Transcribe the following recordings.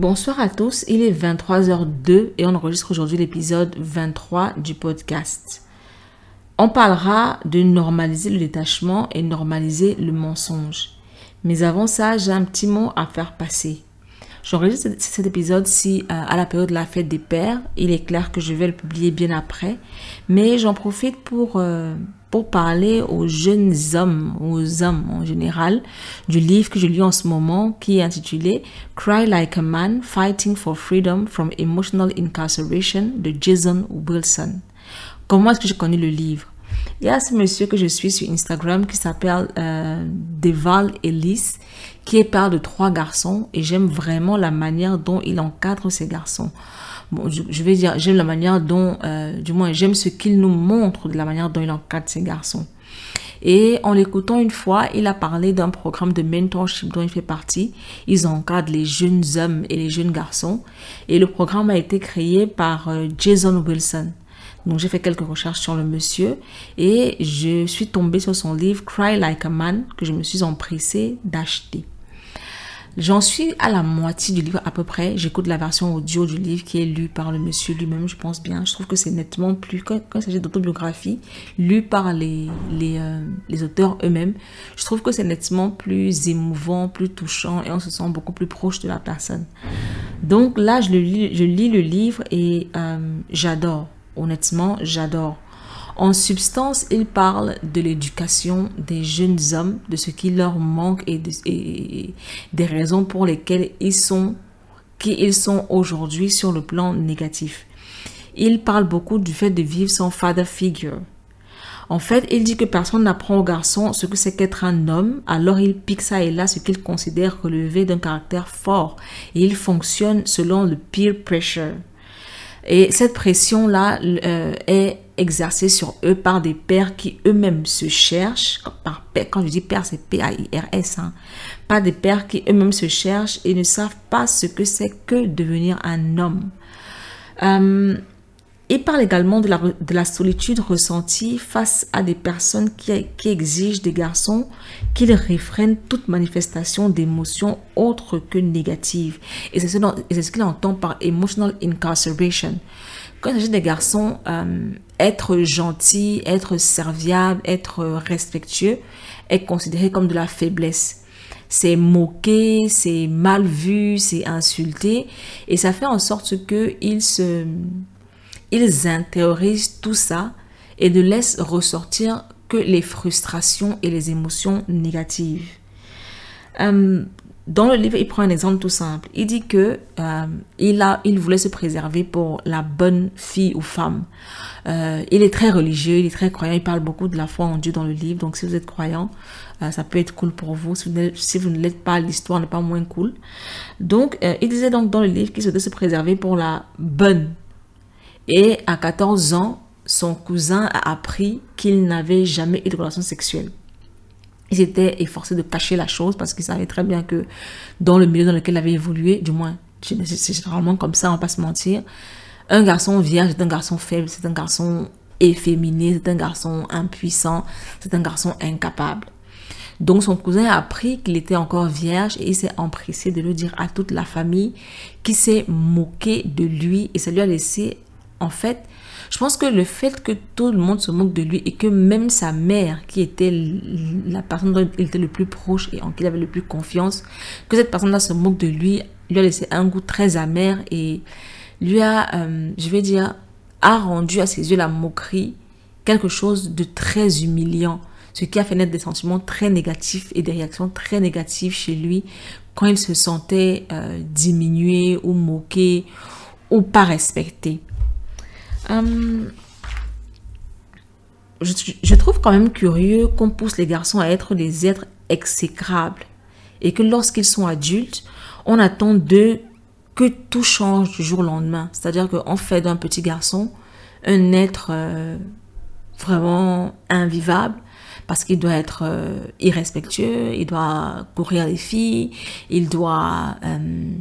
Bonsoir à tous, il est 23h02 et on enregistre aujourd'hui l'épisode 23 du podcast. On parlera de normaliser le détachement et normaliser le mensonge. Mais avant ça, j'ai un petit mot à faire passer. J'enregistre cet épisode-ci euh, à la période de la fête des pères. Il est clair que je vais le publier bien après. Mais j'en profite pour, euh, pour parler aux jeunes hommes, aux hommes en général, du livre que je lis en ce moment qui est intitulé Cry Like a Man, Fighting for Freedom from Emotional Incarceration de Jason Wilson. Comment est-ce que j'ai connu le livre? Il y a ce monsieur que je suis sur Instagram qui s'appelle euh, Deval Ellis, qui est père de trois garçons et j'aime vraiment la manière dont il encadre ces garçons. Je, vais dire, j'aime la manière dont, euh, du moins, j'aime ce qu'il nous montre de la manière dont il encadre ces garçons. Et en l'écoutant une fois, il a parlé d'un programme de mentorship dont il fait partie. Ils encadrent les jeunes hommes et les jeunes garçons. Et le programme a été créé par euh, Jason Wilson. Donc j'ai fait quelques recherches sur le monsieur et je suis tombée sur son livre Cry Like a Man que je me suis empressée d'acheter. J'en suis à la moitié du livre à peu près. J'écoute la version audio du livre qui est lue par le monsieur lui-même, je pense bien. Je trouve que c'est nettement plus, quand, il s'agit d'autobiographie, lue par les, euh, les auteurs eux-mêmes, je trouve que c'est nettement plus émouvant, plus touchant et on se sent beaucoup plus proche de la personne. Donc là, je, le lis, je lis le livre et euh, j'adore. Honnêtement, j'adore. En substance, il parle de l'éducation des jeunes hommes, de ce qui leur manque et, des raisons pour lesquelles ils sont qui ils sont aujourd'hui sur le plan négatif. Il parle beaucoup du fait de vivre sans father figure. En fait, il dit que personne n'apprend aux garçons ce que c'est qu'être un homme, alors il pique ça et là ce qu'il considère relever d'un caractère fort et il fonctionne selon le peer pressure. Et cette pression-là euh, est exercée sur eux par des pères qui eux-mêmes se cherchent. Par quand je dis père, c'est P-A-I-R-S. Hein, pas des pères qui eux-mêmes se cherchent et ne savent pas ce que c'est que devenir un homme. Euh, il parle également de la, de la, solitude ressentie face à des personnes qui, qui exigent des garçons qu'ils réfrènent toute manifestation d'émotions autres que négatives. Et c'est ce, ce qu'il entend par emotional incarceration. Quand il s'agit des garçons, euh, être gentil, être serviable, être respectueux est considéré comme de la faiblesse. C'est moqué, c'est mal vu, c'est insulté. Et ça fait en sorte qu'ils se ils intériorisent tout ça et ne laissent ressortir que les frustrations et les émotions négatives. Euh, dans le livre, il prend un exemple tout simple. Il dit que euh, il, voulait se préserver pour la bonne fille ou femme. Euh, il est très religieux, il est très croyant, il parle beaucoup de la foi en Dieu dans le livre. Donc si vous êtes croyant, ça peut être cool pour vous. Si vous, ne l'êtes pas, l'histoire n'est pas moins cool. Donc il disait donc dans le livre qu'il souhaitait se préserver pour la bonne et à 14 ans, son cousin a appris qu'il n'avait jamais eu de relation sexuelle. Il s'était efforcé de cacher la chose parce qu'il savait très bien que dans le milieu dans lequel il avait évolué, du moins, c'est généralement comme ça, on va pas se mentir, un garçon vierge c'est un garçon faible, c'est un garçon efféminé, c'est un garçon impuissant, c'est un garçon incapable. Donc son cousin a appris qu'il était encore vierge et il s'est empressé de le dire à toute la famille qui s'est moqué de lui et ça lui a laissé en fait, je pense que le fait que tout le monde se moque de lui et que même sa mère, qui était la personne dont il était le plus proche et en qui il avait le plus confiance, que cette personne-là se moque de lui, lui a laissé un goût très amer et lui a, euh, je vais dire, a rendu à ses yeux la moquerie quelque chose de très humiliant, ce qui a fait naître des sentiments très négatifs et des réactions très négatives chez lui quand il se sentait euh, diminué ou moqué ou pas respecté. Hum, je, trouve quand même curieux qu'on pousse les garçons à être des êtres exécrables et que lorsqu'ils sont adultes, on attend d'eux que tout change du jour au lendemain. C'est-à-dire qu'on fait d'un petit garçon un être euh, vraiment invivable, parce qu'il doit être euh, irrespectueux, il doit courir les filles, il doit euh,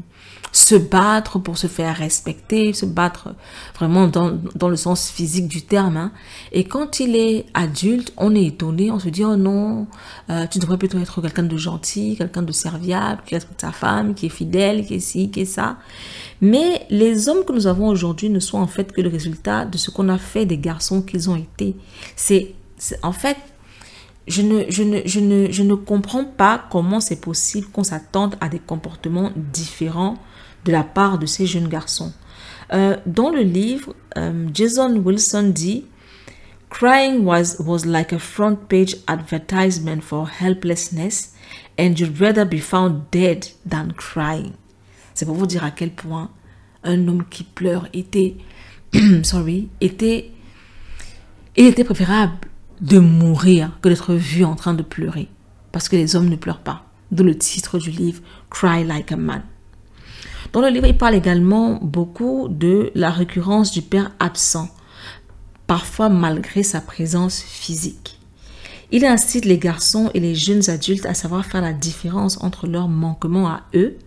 se battre pour se faire respecter, se battre vraiment dans, dans le sens physique du terme. Hein. Et quand il est adulte, on est étonné, on se dit, oh non, euh, tu devrais plutôt être quelqu'un de gentil, quelqu'un de serviable, qui respecte sa femme, qui est fidèle, qui est ci, qui est ça. Mais les hommes que nous avons aujourd'hui ne sont en fait que le résultat de ce qu'on a fait des garçons qu'ils ont été. C'est en fait je ne, je, ne, je, ne, je ne comprends pas comment c'est possible qu'on s'attende à des comportements différents de la part de ces jeunes garçons. Euh, dans le livre, euh, Jason Wilson dit Crying was, like a front page advertisement for helplessness, and you'd rather be found dead than crying. C'est pour vous dire à quel point un homme qui pleure était, sorry, était, il était préférable de mourir que d'être vu en train de pleurer. Parce que les hommes ne pleurent pas. D'où le titre du livre Cry Like a Man. Dans le livre, il parle également beaucoup de la récurrence du père absent, parfois malgré sa présence physique. Il incite les garçons et les jeunes adultes à savoir faire la différence entre leurs manquements à eux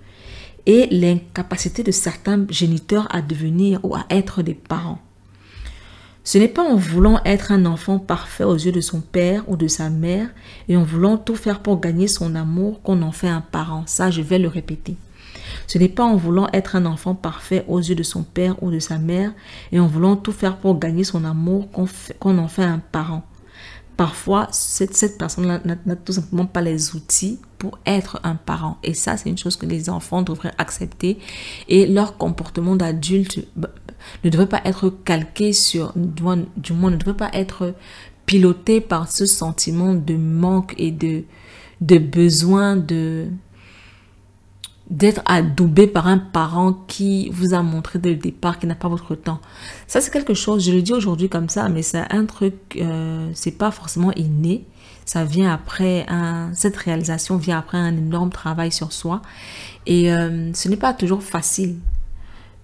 et l'incapacité de certains géniteurs à devenir ou à être des parents. Ce n'est pas en voulant être un enfant parfait aux yeux de son père ou de sa mère et en voulant tout faire pour gagner son amour qu'on en fait un parent. Ça, je vais le répéter. Ce n'est pas en voulant être un enfant parfait aux yeux de son père ou de sa mère et en voulant tout faire pour gagner son amour qu'on en fait un parent. Parfois, cette, personne n'a tout simplement pas les outils pour être un parent. Et ça, c'est une chose que les enfants devraient accepter. Et leur comportement d'adulte ne devrait pas être calqué sur, du moins, ne devrait pas être piloté par ce sentiment de manque et de besoin de d'être adoubé par un parent qui vous a montré dès le départ qu'il n'a pas votre temps. Ça, c'est quelque chose, je le dis aujourd'hui comme ça, mais c'est un truc, euh, c'est pas forcément inné. Ça vient après un, cette réalisation vient après un énorme travail sur soi. Et euh, ce n'est pas toujours facile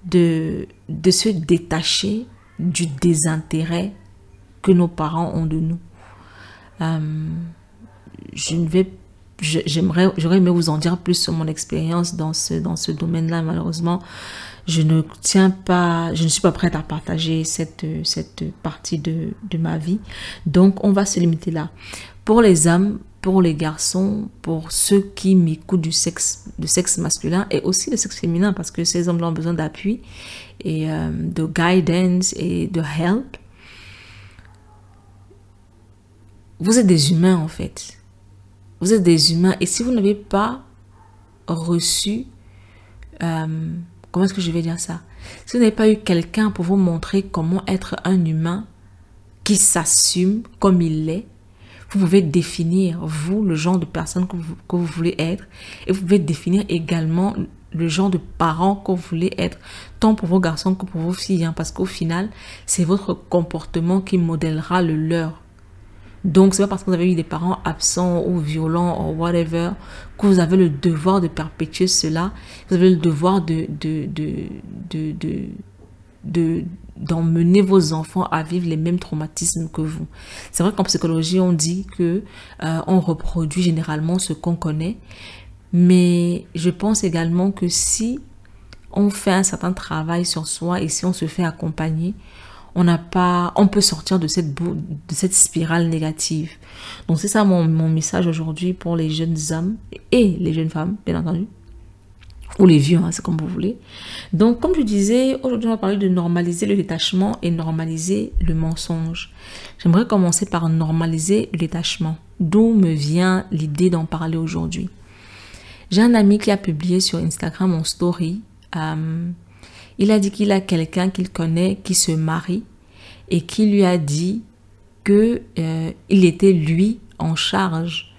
de, de se détacher du désintérêt que nos parents ont de nous. Euh, je ne vais j'aimerais j'aurais aimé vous en dire plus sur mon expérience dans ce dans ce domaine-là malheureusement je ne tiens pas je ne suis pas prête à partager cette cette partie de, de ma vie donc on va se limiter là pour les hommes pour les garçons, pour ceux qui m'écoutent du sexe, du sexe masculin et aussi le sexe féminin parce que ces hommes ont besoin d'appui et euh, de guidance et de help. Vous êtes des humains en fait. Vous êtes des humains et si vous n'avez pas reçu, euh, comment est-ce que je vais dire ça? Si vous n'avez pas eu quelqu'un pour vous montrer comment être un humain qui s'assume comme il l'est, vous pouvez définir, vous, le genre de personne que vous, que vous voulez être. Et vous pouvez définir également le genre de parent que vous voulez être, tant pour vos garçons que pour vos filles. Hein, parce qu'au final, c'est votre comportement qui modèlera le leur. Donc, c'est pas parce que vous avez eu des parents absents ou violents ou whatever que vous avez le devoir de perpétuer cela. Vous avez le devoir de, de, de, de, de, de d'emmener vos enfants à vivre les mêmes traumatismes que vous. C'est vrai qu'en psychologie, on dit que euh, on reproduit généralement ce qu'on connaît, mais je pense également que si on fait un certain travail sur soi et si on se fait accompagner, on n'a pas, on peut sortir de cette de cette spirale négative. Donc c'est ça mon, message aujourd'hui pour les jeunes hommes et les jeunes femmes, bien entendu ou les vieux, hein, c'est comme vous voulez. Donc, comme je disais, aujourd'hui, on va parler de normaliser le détachement et normaliser le mensonge. J'aimerais commencer par normaliser le détachement. D'où me vient l'idée d'en parler aujourd'hui? J'ai un ami qui a publié sur Instagram en story. Euh, il a dit qu'il a quelqu'un qu'il connaît qui se marie et qui lui a dit que euh, il était lui en charge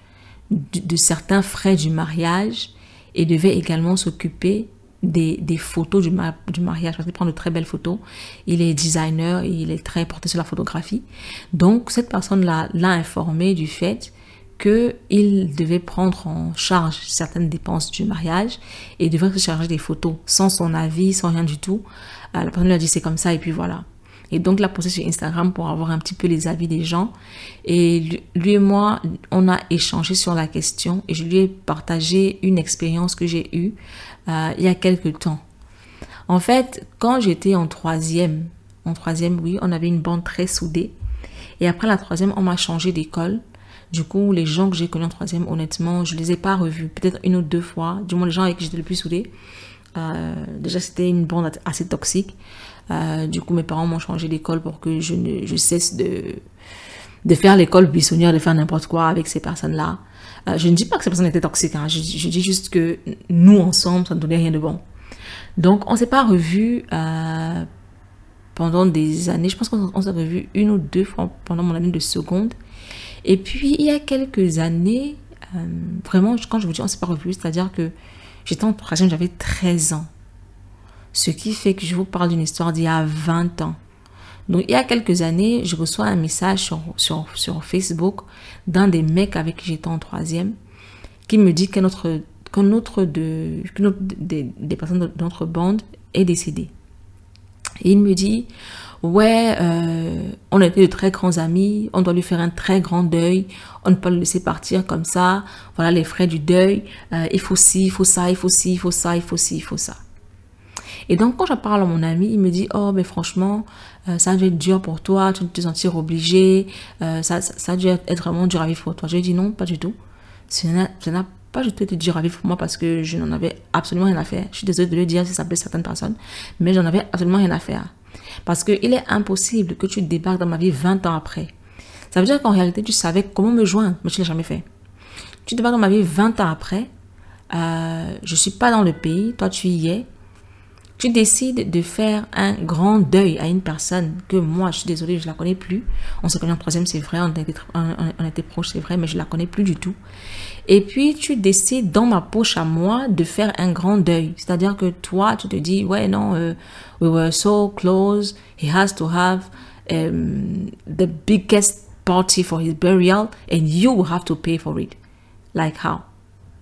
de certains frais du mariage et devait également s'occuper des, photos du, mariage, parce qu'il prend de très belles photos. Il est designer, il est très porté sur la photographie. Donc, cette personne-là l'a informé du fait qu'il devait prendre en charge certaines dépenses du mariage et devait se charger des photos sans son avis, sans rien du tout. Euh, la personne lui a dit c'est comme ça et puis voilà. Et donc, il a posté sur Instagram pour avoir un petit peu les avis des gens. Et lui et moi, on a échangé sur la question et je lui ai partagé une expérience que j'ai eue euh, il y a quelques temps. En fait, quand j'étais en troisième, en troisième, oui, on avait une bande très soudée. Et après la troisième, on m'a changé d'école. Du coup, les gens que j'ai connus en troisième, honnêtement, je les ai pas revus. Peut-être une ou deux fois. Du moins, les gens avec qui j'étais le plus soudée. Euh, déjà, c'était une bande assez toxique. Euh, du coup, mes parents m'ont changé d'école pour que je, ne, cesse de, de faire l'école buissonnière, de faire n'importe quoi avec ces personnes-là. Euh, je ne dis pas que ces personnes étaient toxiques. Hein. Je, je, dis juste que nous, ensemble, ça ne donnait rien de bon. Donc, on s'est pas revus pendant des années. Je pense qu'on s'est revus une ou deux fois pendant mon année de seconde. Et puis, il y a quelques années, vraiment, quand je vous dis on s'est pas revus, c'est-à-dire que J'étais en troisième, j'avais 13 ans. Ce qui fait que je vous parle d'une histoire d'il y a 20 ans. Donc, il y a quelques années, je reçois un message sur, sur, Facebook d'un des mecs avec qui j'étais en troisième qui me dit qu'un autre, qu'un autre, de, des, des personnes de notre bande est décédé. Et il me dit, ouais, euh, on était de très grands amis, on doit lui faire un très grand deuil, on ne peut pas le laisser partir comme ça, voilà les frais du deuil, euh, il faut ci, il faut ça, il faut ci, il faut ça, il faut ci, il faut ça. Et donc quand je parle à mon ami, il me dit, oh mais franchement, euh, ça dû être dur pour toi, tu te sentir obligé, ça, ça, a dû être vraiment dur à vivre pour toi. Je lui dit non, pas du tout. Ça n'a pas du tout été dur à vivre pour moi parce que je n'en avais absolument rien à faire. Je suis désolée de le dire si ça plaît certaines personnes, mais j'en avais absolument rien à faire. Parce qu'il est impossible que tu débarques dans ma vie 20 ans après. Ça veut dire qu'en réalité, tu savais comment me joindre, mais tu ne l'as jamais fait. Tu débarques dans ma vie 20 ans après. Euh, je ne suis pas dans le pays, toi tu y es. Tu décides de faire un grand deuil à une personne que moi, je suis désolée, je la connais plus. On se connaît en troisième, c'est vrai, on était, on proches, c'est vrai, mais je la connais plus du tout. Et puis, tu décides dans ma poche à moi de faire un grand deuil. C'est-à-dire que toi, tu te dis, ouais, non, euh, we were so close, he has to have um, the biggest party for his burial and you have to pay for it. Like how?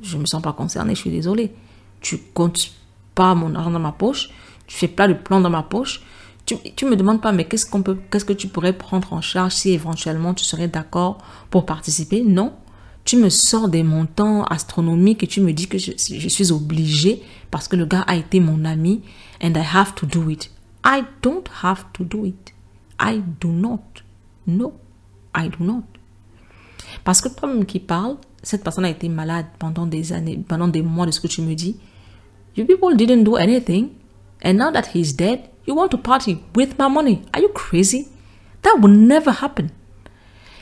Je me sens pas concernée, je suis désolée. Tu comptes pas mon argent dans ma poche, tu fais pas de plan dans ma poche. Tu, me demandes pas, mais qu'est-ce qu'on peut, qu'est-ce que tu pourrais prendre en charge si éventuellement tu serais d'accord pour participer? Non tu me sors des montants astronomiques et tu me dis que je, suis obligée parce que le gars a été mon ami and I have to do it. I don't have to do it. I do not. No, I do not. Parce que toi-même qui parle, cette personne a été malade pendant des années, pendant des mois de ce que tu me dis. You people didn't do anything. And now that he's dead, you want to party with my money. Are you crazy? That will never happen.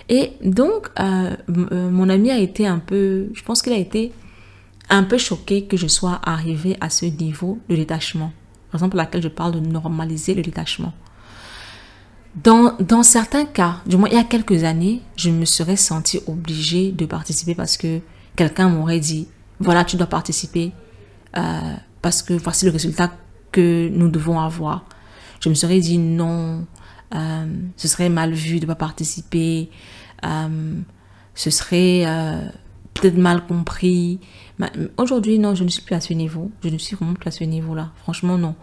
Et donc, euh, euh, mon ami a été un peu, je pense qu'il a été un peu choqué que je sois arrivée à ce niveau de détachement. Par exemple, laquelle je parle de normaliser le détachement. Dans, dans certains cas, du moins il y a quelques années, je me serais sentie obligée de participer parce que quelqu'un m'aurait dit, voilà, tu dois participer euh, parce que voici le résultat que nous devons avoir. Je me serais dit non, euh, ce serait mal vu de ne pas participer, euh, ce serait peut-être mal compris. Aujourd'hui, non, je ne suis plus à ce niveau. Je ne suis vraiment plus à ce niveau-là. Franchement, non.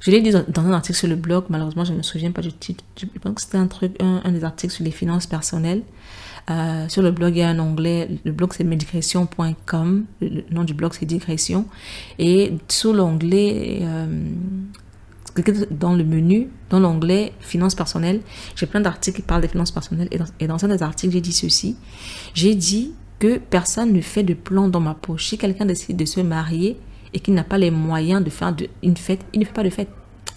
Je l'ai dit dans un article sur le blog, malheureusement, je ne me souviens pas du titre. Je pense que c'était un truc, un, des articles sur les finances personnelles. Sur le blog, il y a un onglet, le blog c'est digression.com, le nom du blog c'est digression, et sous l'onglet dans le menu, dans l'onglet finances personnelles, j'ai plein d'articles qui parlent des finances personnelles. Et dans, dans des articles, j'ai dit ceci. J'ai dit que personne ne fait de plan dans ma poche. Si quelqu'un décide de se marier et qu'il n'a pas les moyens de faire une fête, il ne fait pas de fête.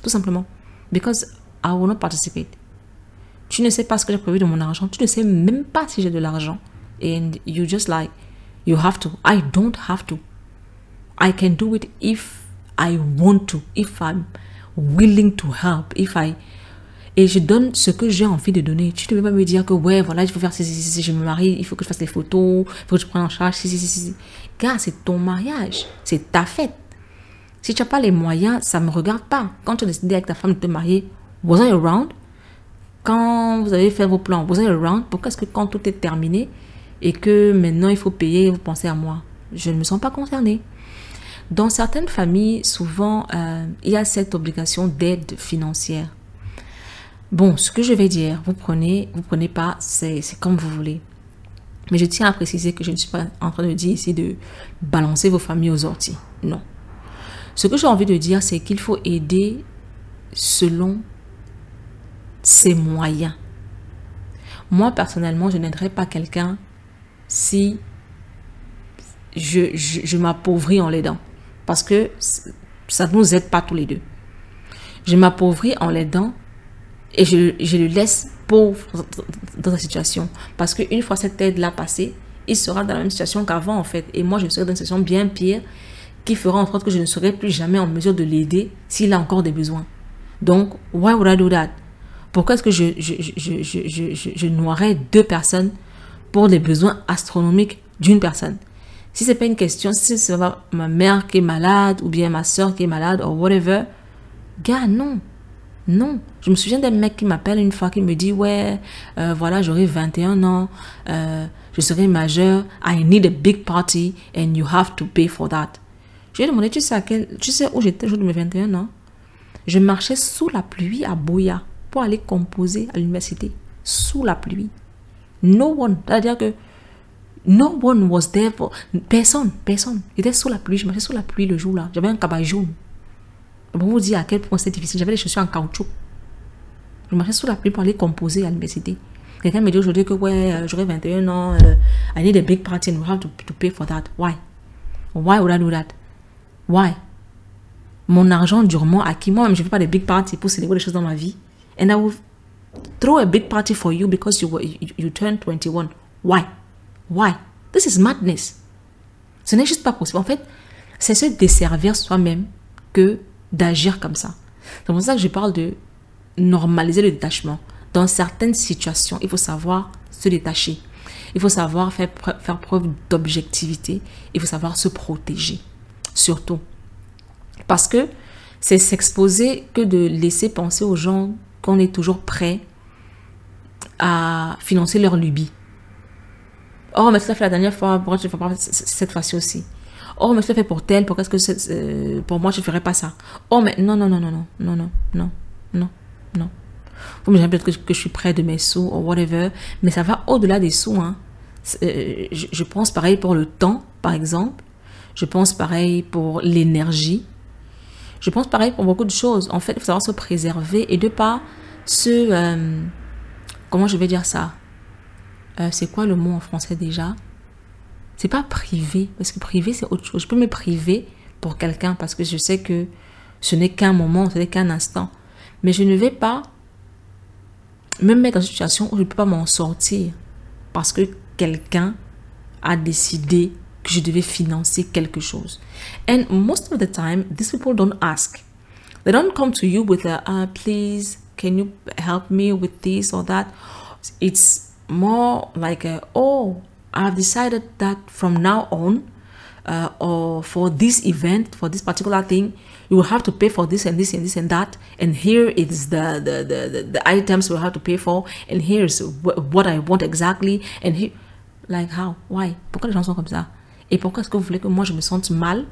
Tout simplement. Because I will not participate. Tu ne sais pas ce que j'ai prévu de mon argent. Tu ne sais même pas si j'ai de l'argent. And you just like, you have to. I don't have to. I can do it if I want to. If I'm willing to help, if I et je donne ce que j'ai envie de donner. Tu ne peux pas me dire que ouais, voilà, il faut faire si, si, si, je me marie, il faut que je fasse les photos, il faut que je prenne en charge, si, si, si, si. Gars, c'est ton mariage, c'est ta fête. Si tu n'as pas les moyens, ça ne me regarde pas. Quand tu as décidé avec ta femme de te marier, was I around? Quand vous avez fait vos plans, was I around? Pourquoi est-ce que quand tout est terminé et que maintenant il faut payer, vous pensez à moi? Je ne me sens pas concernée. Dans certaines familles, souvent, euh, il y a cette obligation d'aide financière. Bon, ce que je vais dire, vous prenez, vous prenez pas, c'est comme vous voulez. Mais je tiens à préciser que je ne suis pas en train de dire ici de balancer vos familles aux orties. Non. Ce que j'ai envie de dire, c'est qu'il faut aider selon ses moyens. Moi, personnellement, je n'aiderais pas quelqu'un si je, je, m'appauvris en l'aidant. Parce que ça ne nous aide pas tous les deux. Je m'appauvris en l'aidant et je, je, le laisse pauvre dans sa situation. Parce qu'une fois cette aide-là passée, il sera dans la même situation qu'avant en fait. Et moi, je serai dans une situation bien pire qui fera en sorte que je ne serai plus jamais en mesure de l'aider s'il a encore des besoins. Donc, why would I do that? Pourquoi est-ce que je, je, noierais deux personnes pour des besoins astronomiques d'une personne? Si c'est pas une question, si c'est ma mère qui est malade ou bien ma soeur qui est malade ou whatever, gars, non. Non. Je me souviens d'un mec qui m'appelle une fois qui me dit Ouais, euh, voilà, j'aurai 21 ans, euh, je serai majeur, I need a big party and you have to pay for that. Je lui ai demandé Tu sais, à quel, tu sais où j'étais le jour de mes 21 ans? Je marchais sous la pluie à Boya pour aller composer à l'université sous la pluie. No one, c'est-à-dire que no one was there for, personne, personne. J'étais sous la pluie, je marchais sous la pluie le jour-là. J'avais un cabas jaune. Pour vous dire à quel point c'était difficile, j'avais les chaussures en caoutchouc. Je marchais sous la pluie pour aller composer à l'université. Quelqu'un me dit aujourd'hui que ouais, euh, j'aurai 21 ans, euh, I need a big party and we have to, to pay for that. Why? Why would I do that? Why? Mon argent durement acquis, moi-même, je ne fais pas des big parties pour célébrer les choses dans ma vie and I will throw a big party for you because you were you, you turned 21. Why? Why? This is madness. Ce n'est juste pas possible. En fait, c'est se desservir soi-même que d'agir comme ça. C'est pour ça que je parle de normaliser le détachement. Dans certaines situations, il faut savoir se détacher. Il faut savoir faire, faire preuve d'objectivité. Il faut savoir se protéger. Surtout. Parce que c'est s'exposer que de laisser penser aux gens qu'on est toujours prêt à financer leur lubie. Oh, mais ça fait la dernière fois, pourquoi tu ne fais pas cette fois-ci aussi? Oh, mais ça fait pour tel, pourquoi est-ce que pour moi, je ne ferais pas ça? Oh, mais non, non, non, non, non, non, non, non, non, non. Vous me direz peut-être que, je suis près de mes sous ou whatever, mais ça va au-delà des sous. Hein. Euh, je, je pense pareil pour le temps, par exemple. Je pense pareil pour l'énergie. Je pense pareil pour beaucoup de choses. En fait, il faut savoir se préserver et de pas se... Euh, comment je vais dire ça? Euh, C'est quoi le mot en français déjà? C'est pas privé, parce que privé, c'est autre chose. Je peux me priver pour quelqu'un parce que je sais que ce n'est qu'un moment, ce n'est qu'un instant. Mais je ne vais pas me mettre dans une situation où je ne peux pas m'en sortir parce que quelqu'un a décidé que je devais financer quelque chose. And most of the time, these people don't ask. They don't come to you with a, uh, please, can you help me with this or that? It's more like a, oh, I've decided that from now on, uh, or for this event, for this particular thing, you will have to pay for this and this and this and that. And here is the the the, the, the items we'll have to pay for. And here's wh what I want exactly. And here, like how? Why? Pourquoi les gens sont comme ça? Et pourquoi est-ce que vous voulez que moi je me sente mal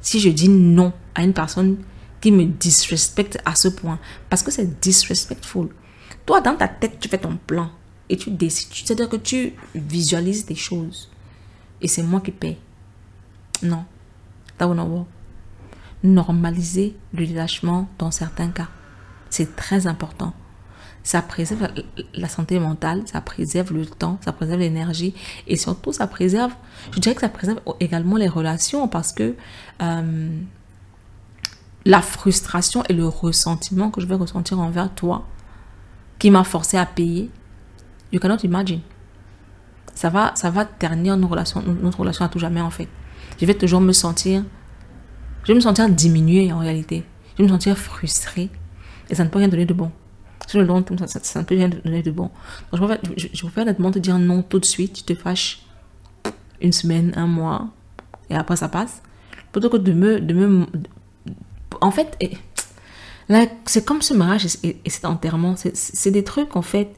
si je dis non à une personne qui me disrespecte à ce point? Parce que c'est disrespectful. Toi, dans ta tête, tu fais ton plan et tu décides. C'est-à-dire que tu visualises des choses. Et c'est moi qui paye. Non. That will not work. Normaliser le détachement dans certains cas. C'est très important ça préserve la santé mentale, ça préserve le temps, ça préserve l'énergie et surtout ça préserve, je dirais que ça préserve également les relations parce que euh, la frustration et le ressentiment que je vais ressentir envers toi qui m'a forcé à payer, you cannot imagine. Ça va, ça va ternir notre relation, notre relation à tout jamais en fait. Je vais toujours me sentir, je vais me sentir diminuée en réalité. Je vais me sentir frustrée et ça ne peut rien donner de bon. Sur le long terme, ça, ça, ne peut rien donner de bon. Donc, je, préfère, je, je te dire non tout de suite. Tu te fâches une semaine, un mois, et après ça passe. Plutôt que de me. De me en fait, c'est comme ce mariage et, cet enterrement. C'est des trucs, en fait.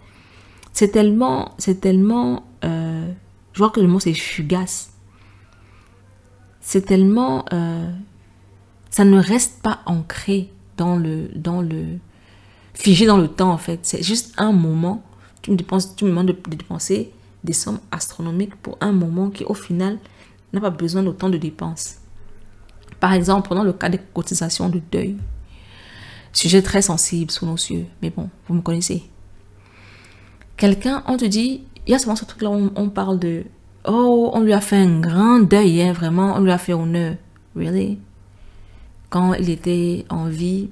C'est tellement. Tellement. Euh, je vois que le mot c'est fugace. C'est tellement. Euh, ça ne reste pas ancré dans le, dans le, figé dans le temps, en fait. C'est juste un moment. Tu me, dépenses, tu me demandes de, dépenser des sommes astronomiques pour un moment qui, au final, n'a pas besoin d'autant de dépenses. Par exemple, prenons le cas des cotisations de deuil. Sujet très sensible sous nos yeux, mais bon, vous me connaissez. Quelqu'un, on te dit, il y a souvent ce truc-là on parle de Oh, on lui a fait un grand deuil, hein, vraiment, on lui a fait honneur. Really? Quand il était en vie,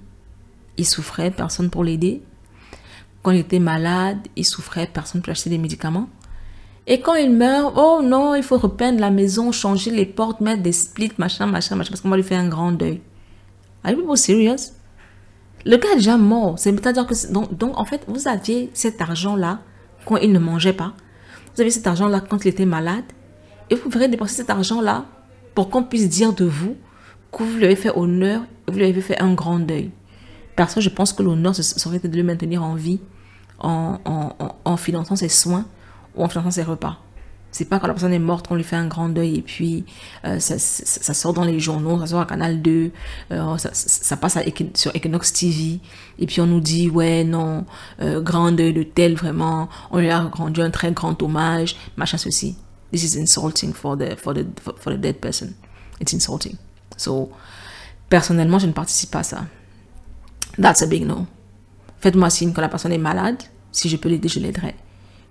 il souffrait, personne pour l'aider. Quand il était malade, il souffrait, personne pour acheter des médicaments. Et quand il meurt, oh non, il faut repeindre la maison, changer les portes, mettre des splits, machin, machin, machin, parce qu'on va lui faire un grand deuil. Are you people serious? Le gars est déjà mort. C'est-à-dire que, donc, donc, en fait, vous aviez cet argent-là quand il ne mangeait pas. Vous aviez cet argent-là quand il était malade. Et vous pouvez dépenser cet argent-là pour qu'on puisse dire de vous que vous lui avez fait honneur vous lui avez fait un grand deuil. Que je pense que l'honneur serait de le maintenir en vie en, en, en finançant ses soins ou en finançant ses repas. C'est pas quand la personne est morte qu'on lui fait un grand deuil et puis euh, ça, sort dans les journaux, ça sort à Canal 2, euh, ça, passe sur Equinox TV et puis on nous dit ouais non, euh, grand deuil de tel vraiment, on lui a rendu un très grand hommage, machin ceci. This is insulting for the, for the, for the dead person. It's insulting. So, personnellement, je ne participe pas à ça. That's a big no. Faites-moi signe quand la personne est malade. Si je peux l'aider, je l'aiderai.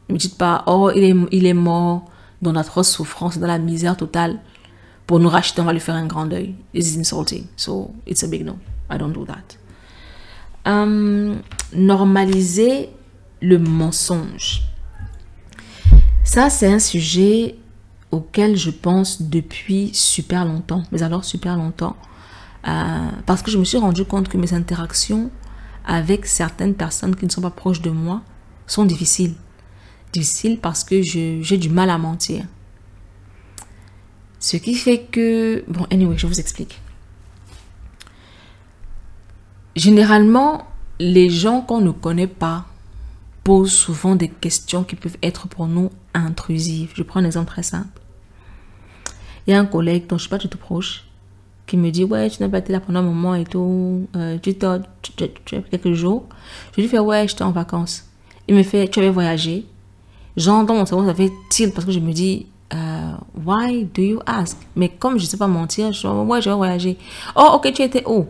Ne me dites pas, oh, il est, il est mort dans notre souffrance, dans la misère totale. Pour nous racheter, on va lui faire un grand deuil. It's insulting. So, it's a big no. I don't do that. Um, normaliser le mensonge. Ça, c'est un sujet auquel je pense depuis super longtemps. Mais alors, super longtemps. Euh, parce que je me suis rendu compte que mes interactions avec certaines personnes qui ne sont pas proches de moi sont difficiles difficile parce que j'ai du mal à mentir. Ce qui fait que... Bon, anyway, je vous explique. Généralement, les gens qu'on ne connaît pas posent souvent des questions qui peuvent être pour nous intrusives. Je prends un exemple très simple. Il y a un collègue dont je ne suis pas du tout proche qui me dit Ouais, tu n'as pas été là pendant un moment et tout. Euh, tu, tu, tu, as quelques jours. Je lui fais Ouais, j'étais en vacances. Il me fait Tu avais voyagé Genre, mon cerveau, ça fait tilt parce que je me dis, euh, why do you ask? Mais comme je sais pas mentir, je dis, ouais, je vais voyager. Oh, ok, tu étais où?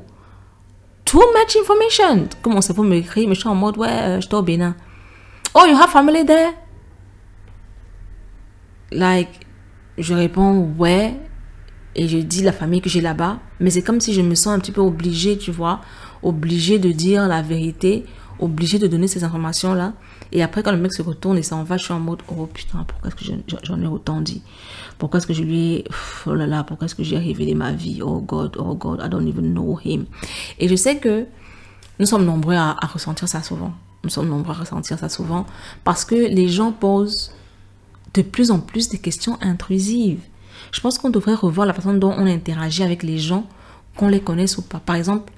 Too much information. Comme mon cerveau me écrit, mais je suis en mode, ouais, euh, je suis au Bénin. Oh, you have family there? Like, je réponds, ouais. Et je dis la famille que j'ai là-bas. Mais c'est comme si je me sens un petit peu obligée, tu vois, obligée de dire la vérité, obligée de donner ces informations-là. Et après, quand le mec se retourne et s'en va, je suis en mode, oh putain, pourquoi est-ce que j'en ai autant dit? Pourquoi est-ce que je lui ai, oh là là, pourquoi est-ce que j'ai révélé ma vie? Oh God, oh God, I don't even know him. Et je sais que nous sommes nombreux à, ressentir ça souvent. Nous sommes nombreux à ressentir ça souvent parce que les gens posent de plus en plus des questions intrusives. Je pense qu'on devrait revoir la façon dont on interagit avec les gens, qu'on les connaisse ou pas. Par exemple,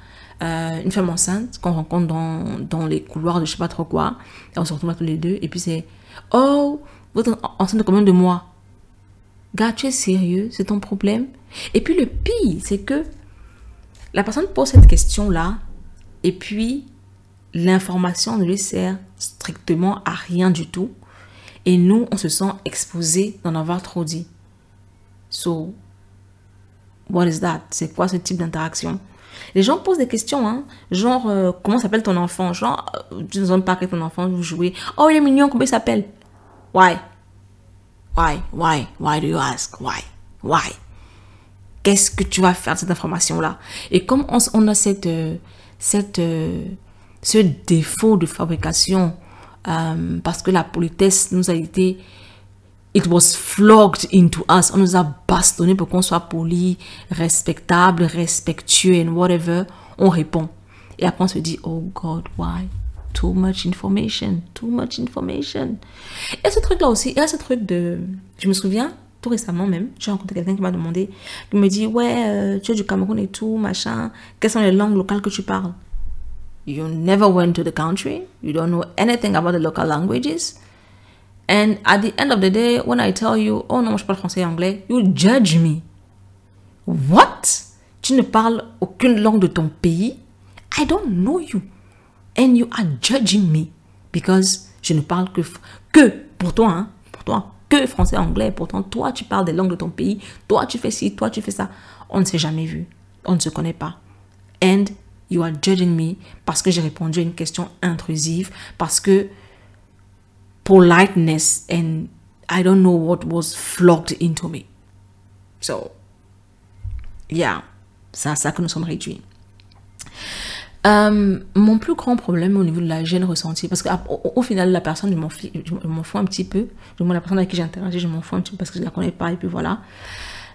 euh, une femme enceinte qu'on rencontre dans, dans, les couloirs de je sais pas trop quoi. Et on se retrouve tous les deux. Et puis c'est Oh, vous êtes enceinte de combien de mois? Gars, tu es sérieux? C'est ton problème? Et puis le pire, c'est que la personne pose cette question-là. Et puis l'information ne lui sert strictement à rien du tout. Et nous, on se sent exposé d'en avoir trop dit. So, what is that? C'est quoi ce type d'interaction? Les gens posent des questions, hein, genre, euh, comment s'appelle ton enfant? Genre, euh, tu ne pas que ton enfant, vous jouez. Oh, il est mignon, comment il s'appelle? Why? Why? Why? Why do you ask? Why? Why? Qu'est-ce que tu vas faire de cette information-là? Et comme on, a cette, euh, cette, ce défaut de fabrication, parce que la politesse nous a été It was flogged into us. On nous a bastonné pour qu'on soit poli, respectable, respectueux and whatever. On répond. Et après, on se dit, oh God, why? Too much information, too much information. Et ce truc-là aussi, il y a ce truc de... Je me souviens, tout récemment même, j'ai rencontré quelqu'un qui m'a demandé, qui me dit, ouais, euh, tu es du Cameroun et tout, machin, quelles sont les langues locales que tu parles? You never went to the country, you don't know anything about the local languages? And at the end of the day, when I tell you, oh non, moi je parle français et anglais, you judge me. What? Tu ne parles aucune langue de ton pays? I don't know you. And you are judging me because je ne parle que, que pour toi, hein, pour toi, que français, anglais. Pourtant, toi, tu parles des langues de ton pays. Toi, tu fais ci, toi, tu fais ça. On ne s'est jamais vu. On ne se connaît pas. And you are judging me parce que j'ai répondu à une question intrusive, parce que politeness and I don't know what was flogged into me. So, yeah, c'est à ça que nous sommes réduits. Euh, mon plus grand problème au niveau de la gêne ressentie, parce qu'au au final, la personne, je m'en fous un petit peu. La personne avec qui j'interagis, je m'en fous un petit peu parce que je la connais pas, et puis voilà.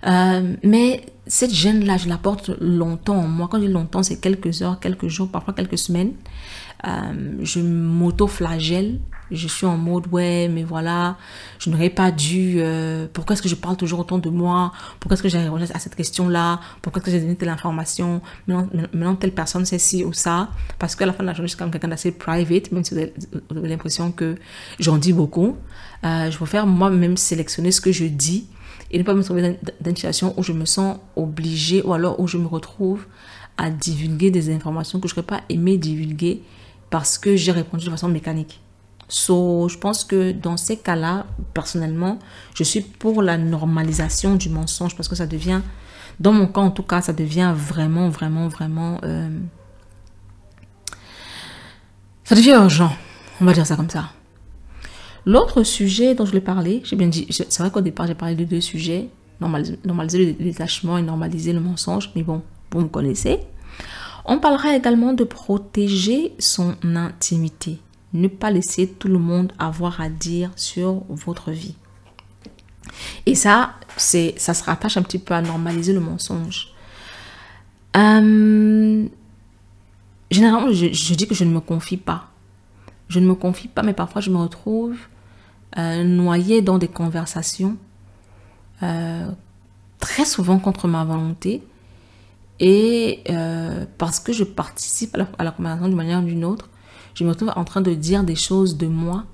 Euh, mais cette gêne-là, je la porte longtemps moi. Quand je dis longtemps, c'est quelques heures, quelques jours, parfois quelques semaines. Euh, je m'auto-flagelle. Je suis en mode, ouais, mais voilà, je n'aurais pas dû. Euh, pourquoi est-ce que je parle toujours autant de moi? Pourquoi est-ce que j'ai répondu à cette question-là? Pourquoi est-ce que j'ai donné telle information? Maintenant, maintenant, telle personne c'est ci ou ça. Parce qu'à la fin de la journée, je suis quand même quelqu'un d'assez private, même si vous avez, l'impression que j'en dis beaucoup. Euh, je préfère moi-même sélectionner ce que je dis et ne pas me trouver dans une situation où je me sens obligée ou alors où je me retrouve à divulguer des informations que je n'aurais pas aimé divulguer parce que j'ai répondu de façon mécanique. So, je pense que dans ces cas-là, personnellement, je suis pour la normalisation du mensonge parce que ça devient, dans mon cas en tout cas, ça devient vraiment, vraiment, vraiment... Euh, ça devient urgent, on va dire ça comme ça. L'autre sujet dont je voulais parler, j'ai bien dit, c'est vrai qu'au départ j'ai parlé de deux sujets, normaliser, normaliser le détachement et normaliser le mensonge, mais bon, vous me connaissez. On parlera également de protéger son intimité. Ne pas laisser tout le monde avoir à dire sur votre vie. Et ça, c'est, ça se rattache un petit peu à normaliser le mensonge. Euh, généralement, je, dis que je ne me confie pas. Je ne me confie pas, mais parfois je me retrouve euh, noyée dans des conversations, euh, très souvent contre ma volonté, et parce que je participe à la conversation d'une manière ou d'une autre, je me retrouve en train de dire des choses de moi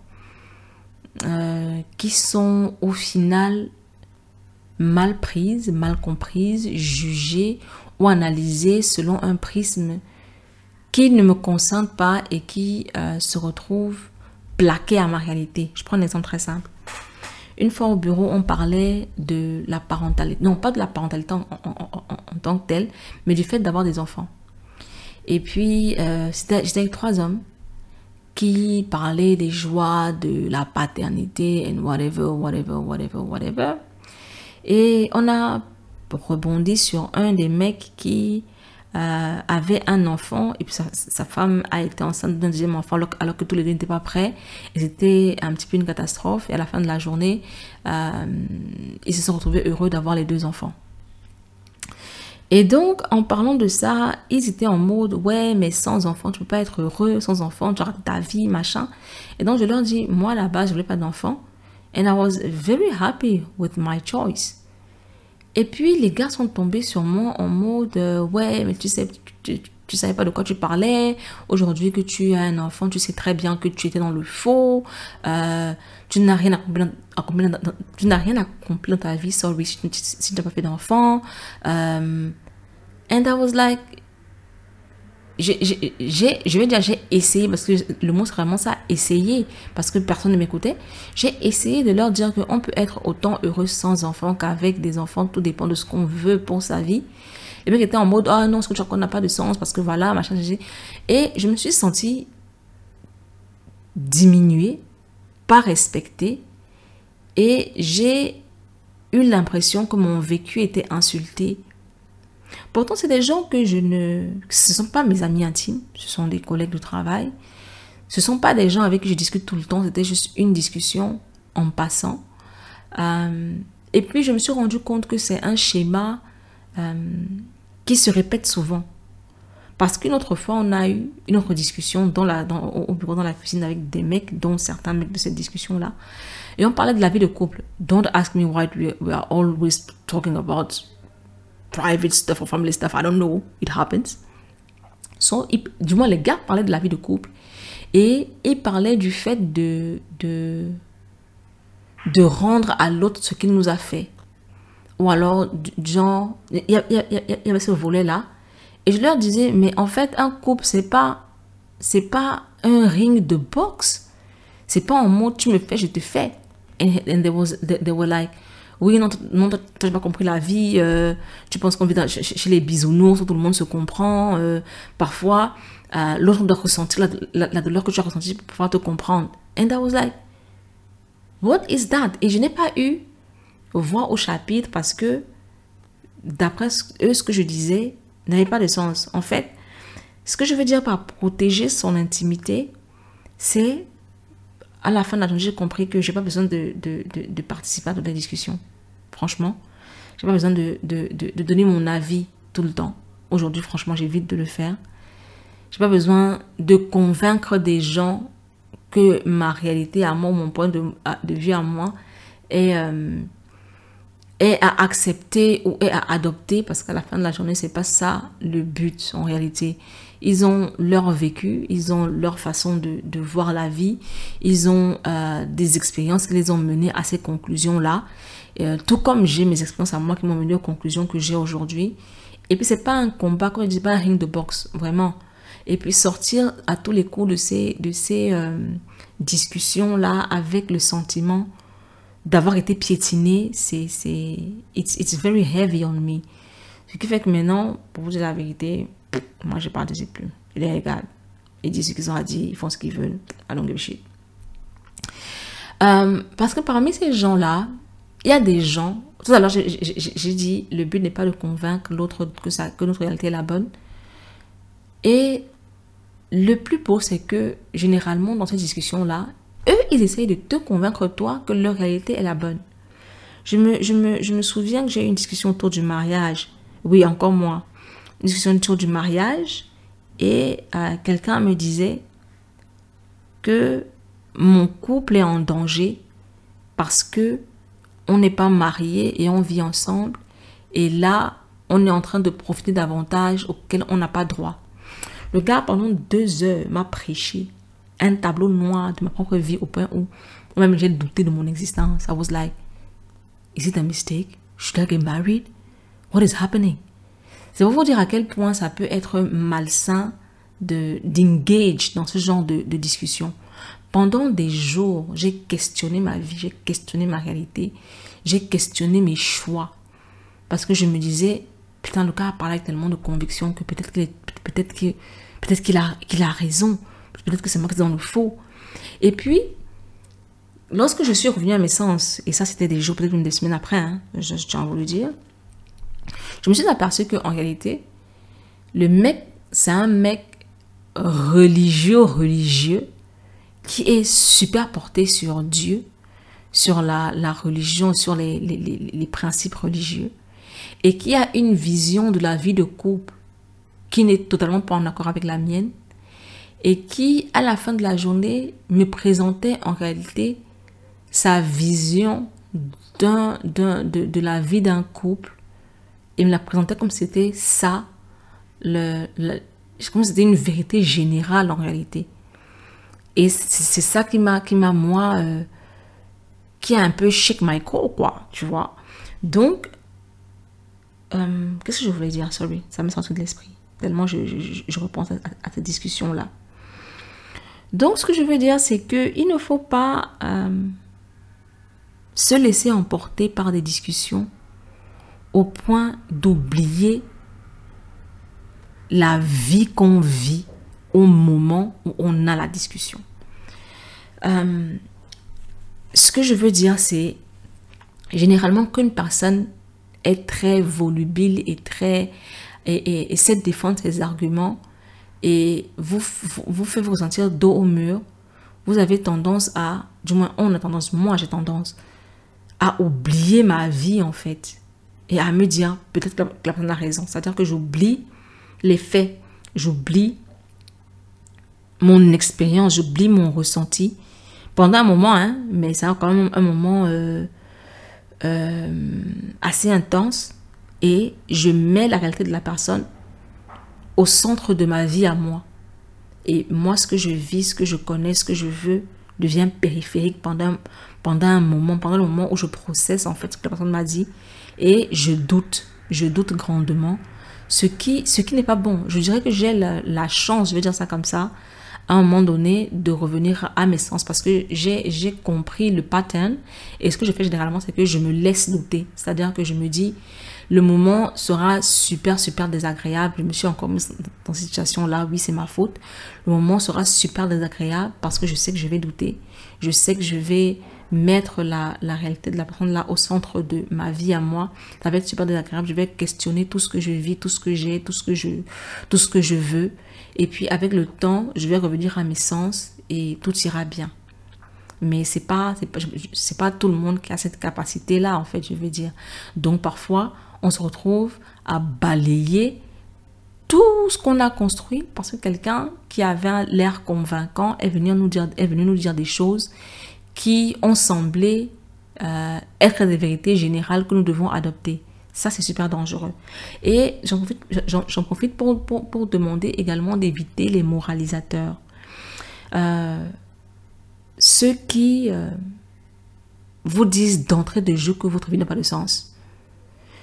euh, qui sont au final mal prises, mal comprises, jugées ou analysées selon un prisme qui ne me concerne pas et qui euh, se retrouve plaqué à ma réalité. Je prends un exemple très simple. Une fois au bureau, on parlait de la parentalité. Non, pas de la parentalité en, tant que telle, mais du fait d'avoir des enfants. Et puis, euh, j'étais avec trois hommes qui parlaient des joies de la paternité and whatever, whatever, whatever, whatever. Et on a rebondi sur un des mecs qui euh, avait un enfant et puis sa, femme a été enceinte d'un deuxième enfant alors, que tous les deux n'étaient pas prêts. Et c'était un petit peu une catastrophe. Et à la fin de la journée, euh, ils se sont retrouvés heureux d'avoir les deux enfants. Et donc, en parlant de ça, ils étaient en mode, ouais, mais sans enfant, tu peux pas être heureux, sans enfant, rates ta vie, machin. Et donc, je leur dis, moi, là-bas, je voulais pas d'enfant. And I was very happy with my choice. Et puis les gars sont tombés sur moi en mode euh, ouais mais tu sais tu, tu, savais pas de quoi tu parlais aujourd'hui que tu as un enfant tu sais très bien que tu étais dans le faux euh, tu n'as rien accompli dans, tu n'as rien accompli dans ta vie sorry si, tu n'as pas fait d'enfant euh, and I was like j'ai, je vais dire j'ai essayé parce que le mot c'est vraiment ça, essayer parce que personne ne m'écoutait. J'ai essayé de leur dire qu'on peut être autant heureux sans enfants qu'avec des enfants, tout dépend de ce qu'on veut pour sa vie. Les mecs étaient en mode ah non ce que tu racontes n'a pas de sens parce que voilà machin et je me suis sentie diminuée, pas respectée et j'ai eu l'impression que mon vécu était insulté Pourtant, c'est des gens que je ne... Ce ne sont pas mes amis intimes, ce sont des collègues de travail. Ce ne sont pas des gens avec qui je discute tout le temps, c'était juste une discussion en passant. Euh, et puis, je me suis rendu compte que c'est un schéma euh, qui se répète souvent. Parce qu'une autre fois, on a eu une autre discussion au bureau, dans la cuisine avec des mecs, dont certains mecs de cette discussion-là. Et on parlait de la vie de couple. Don't ask me why we are always talking about private stuff or family stuff, I don't know, it happens. So, du moins, les gars parlaient de la vie de couple et ils parlaient du fait de, de, de rendre à l'autre ce qu'il nous a fait. Ou alors, genre, il y, avait ce volet-là. Et je leur disais, mais en fait, un couple, c'est pas c'est pas un ring de boxe. C'est pas en mode tu me fais, je te fais. And, and there was, they, were like, oui, non, non t'as pas compris la vie. Euh, tu penses qu'on vit chez, les bisounours où tout le monde se comprend. Euh, parfois, euh, l'autre doit ressentir la, la, douleur que tu as ressentie pour pouvoir te comprendre. And I was like, what is that? Et je n'ai pas eu voix au chapitre parce que, d'après eux, ce que je disais n'avait pas de sens. En fait, ce que je veux dire par protéger son intimité, c'est à la fin de la journée, j'ai compris que j'ai pas besoin de, de, participer à toutes les discussions. Franchement, j'ai pas besoin de, de, donner mon avis tout le temps. Aujourd'hui, franchement, j'évite de le faire. J'ai pas besoin de convaincre des gens que ma réalité à moi, mon point de, de vue à moi est, euh, est à accepter ou est à adopter parce qu'à la fin de la journée, c'est pas ça le but en réalité. Ils ont leur vécu, ils ont leur façon de, de voir la vie, ils ont euh, des expériences qui les ont menées à ces conclusions-là. Euh, tout comme j'ai mes expériences à moi qui m'ont mené aux conclusions que j'ai aujourd'hui. Et puis, c'est pas un combat, quand je dis pas un ring de boxe, vraiment. Et puis, sortir à tous les coups de ces, de ces euh, discussions-là avec le sentiment d'avoir été piétiné, c'est, it's, it's very heavy on me. Ce qui fait que maintenant, pour vous dire la vérité, moi, je ne participe plus. Il les regarde. Ils disent ce qu'ils ont à dire, ils font ce qu'ils veulent. I don't give. Euh, parce que parmi ces gens-là, il y a des gens. Tout à l'heure, j'ai dit le but n'est pas de convaincre l'autre que, notre réalité est la bonne. Et le plus beau, c'est que généralement, dans ces discussions-là, eux, ils essayent de te convaincre, toi, que leur réalité est la bonne. Je me souviens que j'ai eu une discussion autour du mariage. Oui, encore moi une discussion autour du mariage et euh, quelqu'un me disait que mon couple est en danger parce que on n'est pas marié et on vit ensemble et là on est en train de profiter d'avantages auxquels on n'a pas droit. Le gars pendant deux heures m'a prêché un tableau noir de ma propre vie au point où même j'ai douté de mon existence. I was like, is it a mistake? Should I get married? What is happening? C'est pour vous dire à quel point ça peut être malsain de dans ce genre de discussion. Pendant des jours, j'ai questionné ma vie, j'ai questionné ma réalité, j'ai questionné mes choix. Parce que je me disais, putain, le gars a parlé avec tellement de conviction que peut-être qu'il peut-être qu'il a, a raison. Peut-être que c'est moi qui dans le faux. Et puis, lorsque je suis revenue à mes sens, et ça c'était des jours, peut-être une des semaines après, hein, je, je tiens à vous le dire, je me suis aperçu qu'en réalité, le mec, c'est un mec religieux, religieux, qui est super porté sur Dieu, sur la, religion, sur les, principes religieux, et qui a une vision de la vie de couple qui n'est totalement pas en accord avec la mienne, et qui, à la fin de la journée, me présentait en réalité sa vision de, la vie d'un couple il me la présentait comme c'était ça, le, comme c'était une vérité générale en réalité. Et c'est ça qui m'a, qui m'a moi, euh, qui a un peu shake my core, quoi, tu vois. Donc, euh, qu'est-ce que je voulais dire? Sorry, ça me sorti de l'esprit. Tellement je, je, repense à, cette discussion-là. Donc, ce que je veux dire, c'est qu'il ne faut pas euh, se laisser emporter par des discussions au point d'oublier la vie qu'on vit au moment où on a la discussion. Euh, ce que je veux dire, c'est généralement qu'une personne est très volubile et très et, et, défendre ses arguments et vous, vous, vous fait vous sentir dos au mur, vous avez tendance à, du moins on a tendance, moi j'ai tendance à oublier ma vie en fait et à me dire peut-être que la personne a raison. C'est-à-dire que j'oublie les faits, j'oublie mon expérience, j'oublie mon ressenti pendant un moment, hein, mais c'est quand même un moment euh, euh, assez intense et je mets la réalité de la personne au centre de ma vie à moi. Et moi, ce que je vis, ce que je connais, ce que je veux, devient périphérique pendant, pendant un moment, pendant le moment où je processe en fait ce que la personne m'a dit et je doute, je doute grandement, ce qui, ce qui n'est pas bon. Je dirais que j'ai la, chance, je vais dire ça comme ça, à un moment donné de revenir à mes sens parce que j'ai compris le pattern et ce que je fais généralement c'est que je me laisse douter. C'est-à-dire que je me dis le moment sera super super désagréable. Je me suis encore mise dans cette situation là, oui c'est ma faute. Le moment sera super désagréable parce que je sais que je vais douter. Je sais que je vais mettre la, la, réalité de la personne là au centre de ma vie à moi. Ça va être super désagréable. Je vais questionner tout ce que je vis, tout ce que j'ai, tout ce que je, tout ce que je veux. Et puis avec le temps, je vais revenir à mes sens et tout ira bien. Mais c'est pas, c'est pas, pas tout le monde qui a cette capacité là en fait, je veux dire. Donc parfois, on se retrouve à balayer tout ce qu'on a construit parce que quelqu'un qui avait l'air convaincant est venu nous dire, est venu nous dire des choses qui ont semblé euh, être des vérités générales que nous devons adopter. Ça, c'est super dangereux. Et j'en profite, pour, pour, demander également d'éviter les moralisateurs. Euh, ceux qui euh, vous disent d'entrée de jeu que votre vie n'a pas de sens.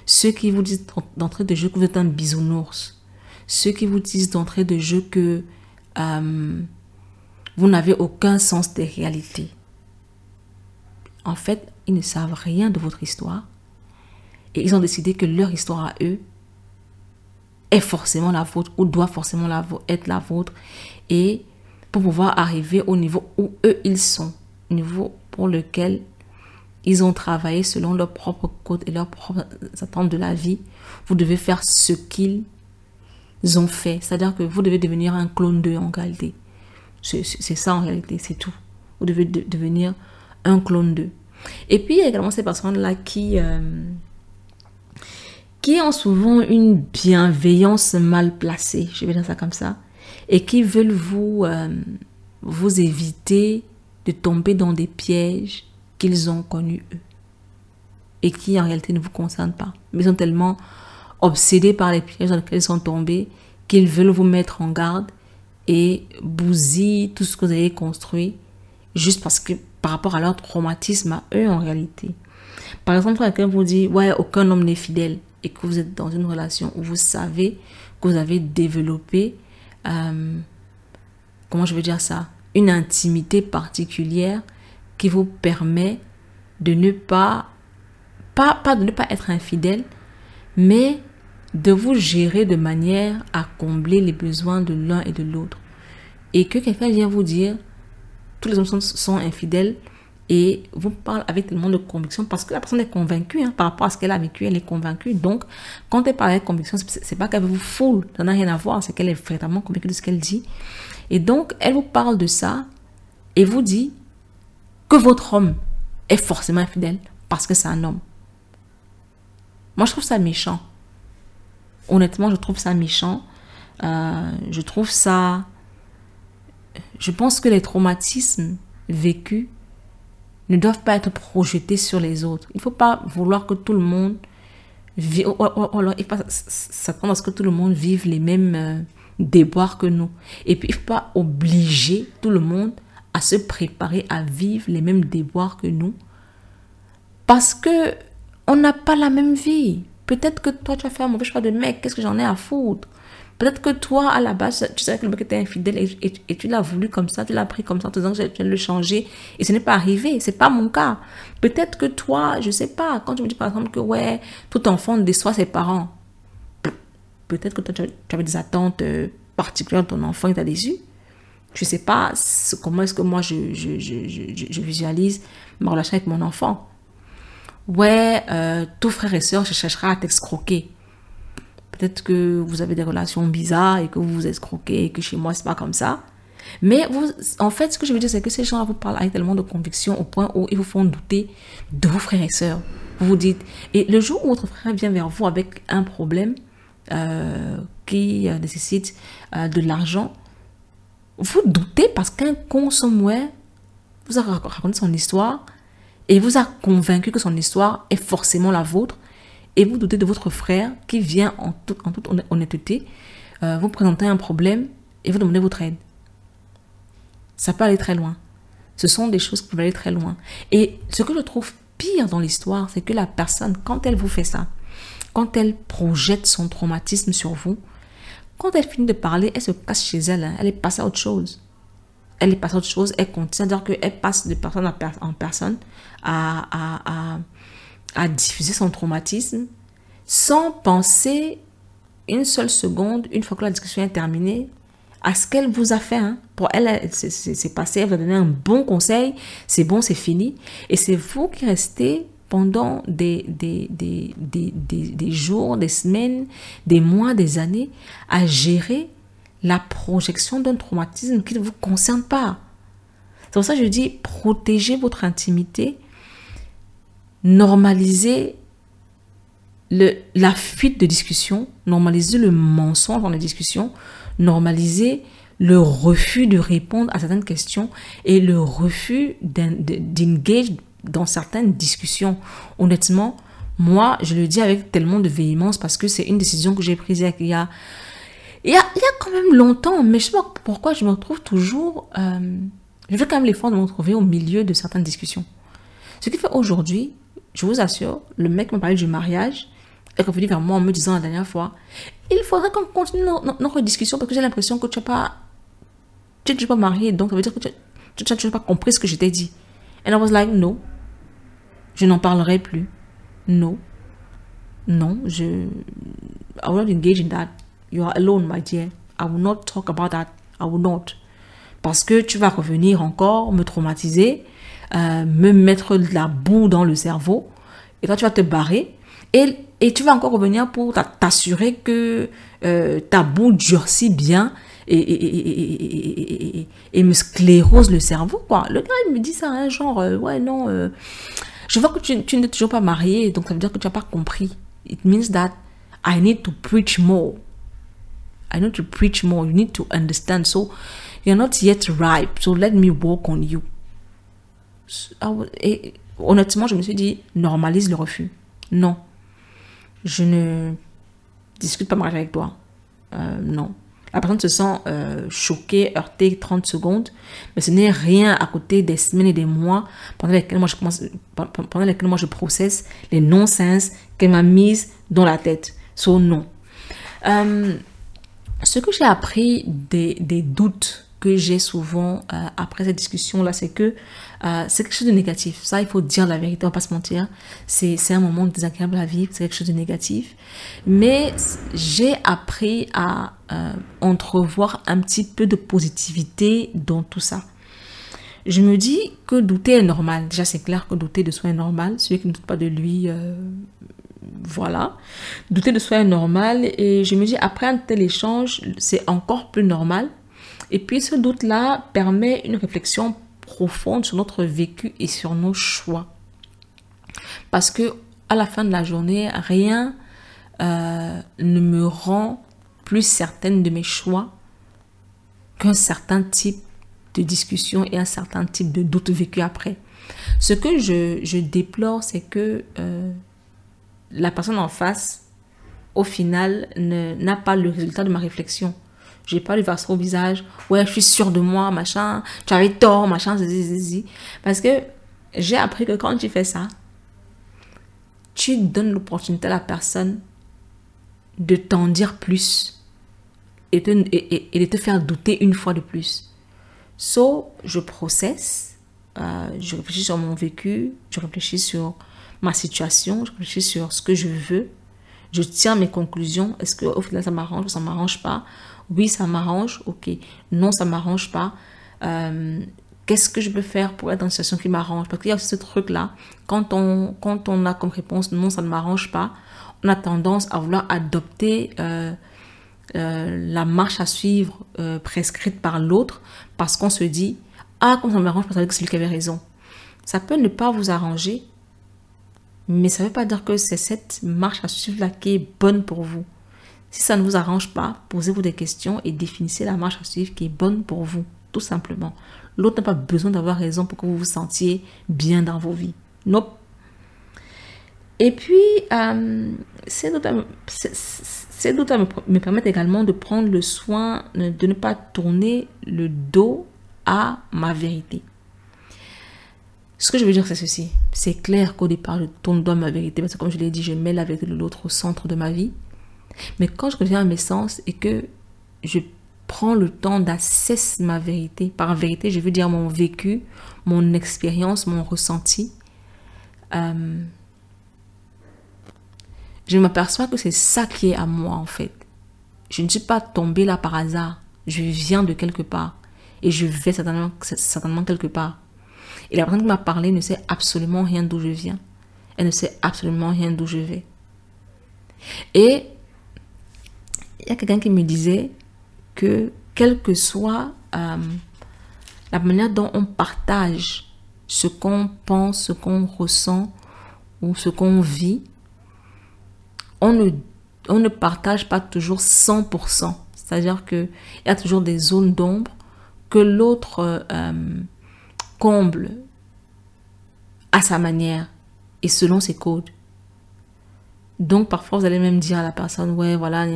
Ceux qui vous disent d'entrée de jeu que vous êtes un bisounours. Ceux qui vous disent d'entrée de jeu que vous n'avez aucun sens des réalités en fait, ils ne savent rien de votre histoire. Et ils ont décidé que leur histoire à eux est forcément la vôtre ou doit forcément être la vôtre. Et pour pouvoir arriver au niveau où eux, ils sont, au niveau pour lequel ils ont travaillé selon leurs propres codes et leurs propres attentes de la vie, vous devez faire ce qu'ils ont fait. C'est-à-dire que vous devez devenir un clone d'eux en réalité. C'est ça en réalité, c'est tout. Vous devez devenir un clone d'eux. Et puis, il y a également ces personnes-là qui, euh, qui ont souvent une bienveillance mal placée, je vais dire ça comme ça, et qui veulent vous, euh, vous éviter de tomber dans des pièges qu'ils ont connus eux et qui en réalité ne vous concernent pas. Mais sont tellement obsédés par les pièges dans lesquels ils sont tombés qu'ils veulent vous mettre en garde et bousiller tout ce que vous avez construit juste parce que par rapport à leur traumatisme à eux en réalité. Par exemple, quelqu'un vous dit, ouais, aucun homme n'est fidèle et que vous êtes dans une relation où vous savez que vous avez développé, euh, comment je veux dire ça, une intimité particulière qui vous permet de ne pas, pas, de ne pas être infidèle, mais de vous gérer de manière à combler les besoins de l'un et de l'autre. Et que quelqu'un vient vous dire, tous les hommes sont, infidèles et vous parlez avec tellement de conviction parce que la personne est convaincue hein, par rapport à ce qu'elle a vécu, elle est convaincue. Donc, quand elle parle avec conviction, c'est pas qu'elle vous foule, ça n'a rien à voir, c'est qu'elle est vraiment convaincue de ce qu'elle dit. Et donc, elle vous parle de ça et vous dit que votre homme est forcément infidèle parce que c'est un homme. Moi, je trouve ça méchant. Honnêtement, je trouve ça méchant. Euh, je trouve ça je pense que les traumatismes vécus ne doivent pas être projetés sur les autres. Il faut pas vouloir que tout le monde vive, il faut s'attendre à ce que tout le monde vive les mêmes euh, déboires que nous. Et puis, il ne faut pas obliger tout le monde à se préparer à vivre les mêmes déboires que nous. Parce que on n'a pas la même vie. Peut-être que toi, tu as fait un mauvais choix de mec. Qu'est-ce que j'en ai à foutre? Peut-être que toi, à la base, tu savais que le mec était infidèle et, tu l'as voulu comme ça, tu l'as pris comme ça en te disant que vais le changer. Et ce n'est pas arrivé. C'est pas mon cas. Peut-être que toi, je sais pas, quand tu me dis par exemple que ouais, tout enfant déçoit ses parents. Peut-être que toi, tu avais des attentes euh, particulières de ton enfant et t'a déçu. Je sais pas comment est-ce que moi je, visualise ma relation avec mon enfant. Ouais, euh, tout frère et soeur je cherchera à t'escroquer. Peut-être que vous avez des relations bizarres et que vous vous escroquez et que chez moi, c'est pas comme ça. Mais vous, en fait, ce que je veux dire, c'est que ces gens-là vous parlent avec tellement de conviction au point où ils vous font douter de vos frères et sœurs. Vous vous dites, et le jour où votre frère vient vers vous avec un problème euh, qui euh, nécessite euh, de l'argent, vous doutez parce qu'un con somewhere vous a raconté son histoire et vous a convaincu que son histoire est forcément la vôtre et vous doutez de votre frère qui vient en, toute honnêteté euh, vous présenter un problème et vous demander votre aide. Ça peut aller très loin. Ce sont des choses qui peuvent aller très loin. Et ce que je trouve pire dans l'histoire, c'est que la personne, quand elle vous fait ça, quand elle projette son traumatisme sur vous, quand elle finit de parler, elle se casse chez elle. Hein. elle est passée à autre chose. elle est passée à autre chose, elle continue, c'est-à-dire qu'elle passe de personne en personne à, à, à, diffuser son traumatisme sans penser une seule seconde, une fois que la discussion est terminée, à ce qu'elle vous a fait. Hein. Pour elle, c'est passé, elle vous a donné un bon conseil, c'est bon, c'est fini. Et c'est vous qui restez pendant des, des, des, des, jours, des semaines, des mois, des années à gérer la projection d'un traumatisme qui ne vous concerne pas. C'est pour ça que je dis, protégez votre intimité, normalisez le, la fuite de discussion, normalisez le mensonge dans les discussions, normalisez le refus de répondre à certaines questions et le refus d'engage dans certaines discussions. Honnêtement, moi, je le dis avec tellement de véhémence parce que c'est une décision que j'ai prise il y a, il y a, il y a quand même longtemps, mais je sais pas pourquoi je me retrouve toujours... Euh, je fais quand même l'effort de me retrouver au milieu de certaines discussions. Ce qui fait aujourd'hui, je vous assure, le mec m'a parlé du mariage, est revenu vers moi en me disant la dernière fois, il faudrait qu'on continue notre, discussion parce que j'ai l'impression que tu n'as pas, tu n'es pas marié, donc ça veut dire que tu n'as pas compris ce que je t'ai dit. And I was like, no, je n'en parlerai plus. No, non, je, I will not engage in that. You are alone, my dear. I will not talk about that. I will not. Parce que tu vas revenir encore me traumatiser, euh, me mettre de la boue dans le cerveau, et toi tu vas te barrer, et, tu vas encore revenir pour t'assurer que euh, ta boue durcit bien et, et, et, me sclérose le cerveau, quoi. Le gars, il me dit ça, hein, genre, euh, ouais, non, euh, je vois que tu, tu n'es toujours pas marié, donc ça veut dire que tu n'as pas compris. It means that I need to preach more. I need to preach more. You need to understand. So, you're not yet ripe. So, let me work on you. Et honnêtement, je me suis dit, normalise le refus. Non je ne discute pas mariage avec toi. Euh, non. La personne se sent euh, choquée, heurtée 30 secondes, mais ce n'est rien à côté des semaines et des mois pendant lesquels moi je, commence, pendant lesquels moi je processe les non-sens qu'elle m'a mises dans la tête. So, non. Euh, ce que j'ai appris des, des doutes que j'ai souvent euh, après cette discussion-là, c'est que euh, c'est quelque chose de négatif. Ça, il faut dire la vérité, on va pas se mentir. C'est un moment désagréable à vivre, c'est quelque chose de négatif. Mais j'ai appris à euh, entrevoir un petit peu de positivité dans tout ça. Je me dis que douter est normal. Déjà, c'est clair que douter de soi est normal. Celui qui ne doute pas de lui, voilà. Douter de soi est normal. Et je me dis, après un tel échange, c'est encore plus normal et puis ce doute-là permet une réflexion profonde sur notre vécu et sur nos choix. Parce que à la fin de la journée, rien euh, ne me rend plus certaine de mes choix qu'un certain type de discussion et un certain type de doute vécu après. Ce que je, déplore, c'est que euh, la personne en face, au final, n'a pas le résultat de ma réflexion. J'ai pas le verser au visage. Ouais, je suis sûre de moi, machin. Tu avais tort, machin, zizi, Parce que j'ai appris que quand tu fais ça, tu donnes l'opportunité à la personne de t'en dire plus et de, et, de te faire douter une fois de plus. So, je processe, euh, je réfléchis sur mon vécu, je réfléchis sur ma situation, je réfléchis sur ce que je veux, je tiens mes conclusions. Est-ce que au final ça m'arrange ou ça m'arrange pas? Oui, ça m'arrange, ok. Non, ça m'arrange pas. Euh, qu'est-ce que je peux faire pour être dans une situation qui m'arrange? Parce qu'il y a ce truc-là, quand on, quand on a comme réponse non, ça ne m'arrange pas, on a tendance à vouloir adopter euh, euh, la marche à suivre prescrite par l'autre parce qu'on se dit Ah, comme ça m'arrange, parce que c'est lui qui avait raison. Ça peut ne pas vous arranger, mais ça ne veut pas dire que c'est cette marche à suivre-là qui est bonne pour vous. Si ça ne vous arrange pas, posez-vous des questions et définissez la marche à suivre qui est bonne pour vous, tout simplement. L'autre n'a pas besoin d'avoir raison pour que vous vous sentiez bien dans vos vies. Nope. Et puis, euh, ces doutes me, permettent également de prendre le soin de ne pas tourner le dos à ma vérité. Ce que je veux dire, c'est ceci. C'est clair qu'au départ, je tourne à ma vérité parce que, comme je l'ai dit, je mets la vérité de l'autre au centre de ma vie. Mais quand je reviens à mes sens et que je prends le temps d'assesser ma vérité. Par vérité, je veux dire mon vécu, mon expérience, mon ressenti. Euh, je m'aperçois que c'est ça qui est à moi en fait. Je ne suis pas tombée là par hasard. Je viens de quelque part. Et je vais certainement, certainement quelque part. Et la personne qui m'a parlé ne sait absolument rien d'où je viens. Elle ne sait absolument rien d'où je vais. Et il y a quelqu'un qui me disait que quelle que soit euh, la manière dont on partage ce qu'on pense, ce qu'on ressent ou ce qu'on vit, on ne, partage pas toujours 100%. C'est-à-dire qu'il y a toujours des zones d'ombre que l'autre euh, comble à sa manière et selon ses codes. Donc parfois vous allez même dire à la personne, ouais, voilà,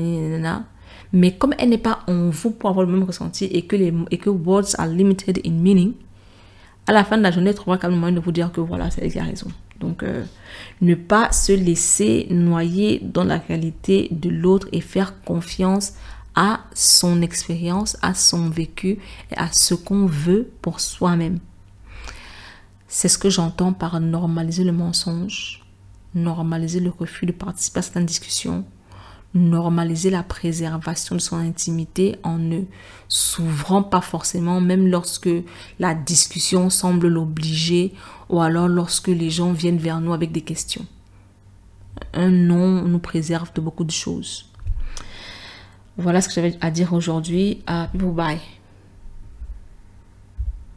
mais comme elle n'est pas en vous pour avoir le même ressenti et que, les, et que words are limited in meaning, à la fin de la journée, elle trouvera quand même moyen de vous dire que voilà, c'est elle qui a raison. Donc, euh, ne pas se laisser noyer dans la réalité de l'autre et faire confiance à son expérience, à son vécu et à ce qu'on veut pour soi-même. C'est ce que j'entends par normaliser le mensonge, normaliser le refus de participer à certaines discussions, normaliser la préservation de son intimité en ne s'ouvrant pas forcément, même lorsque la discussion semble l'obliger ou alors lorsque les gens viennent vers nous avec des questions. Un non nous préserve de beaucoup de choses. Voilà ce que j'avais à dire aujourd'hui. Uh, bye.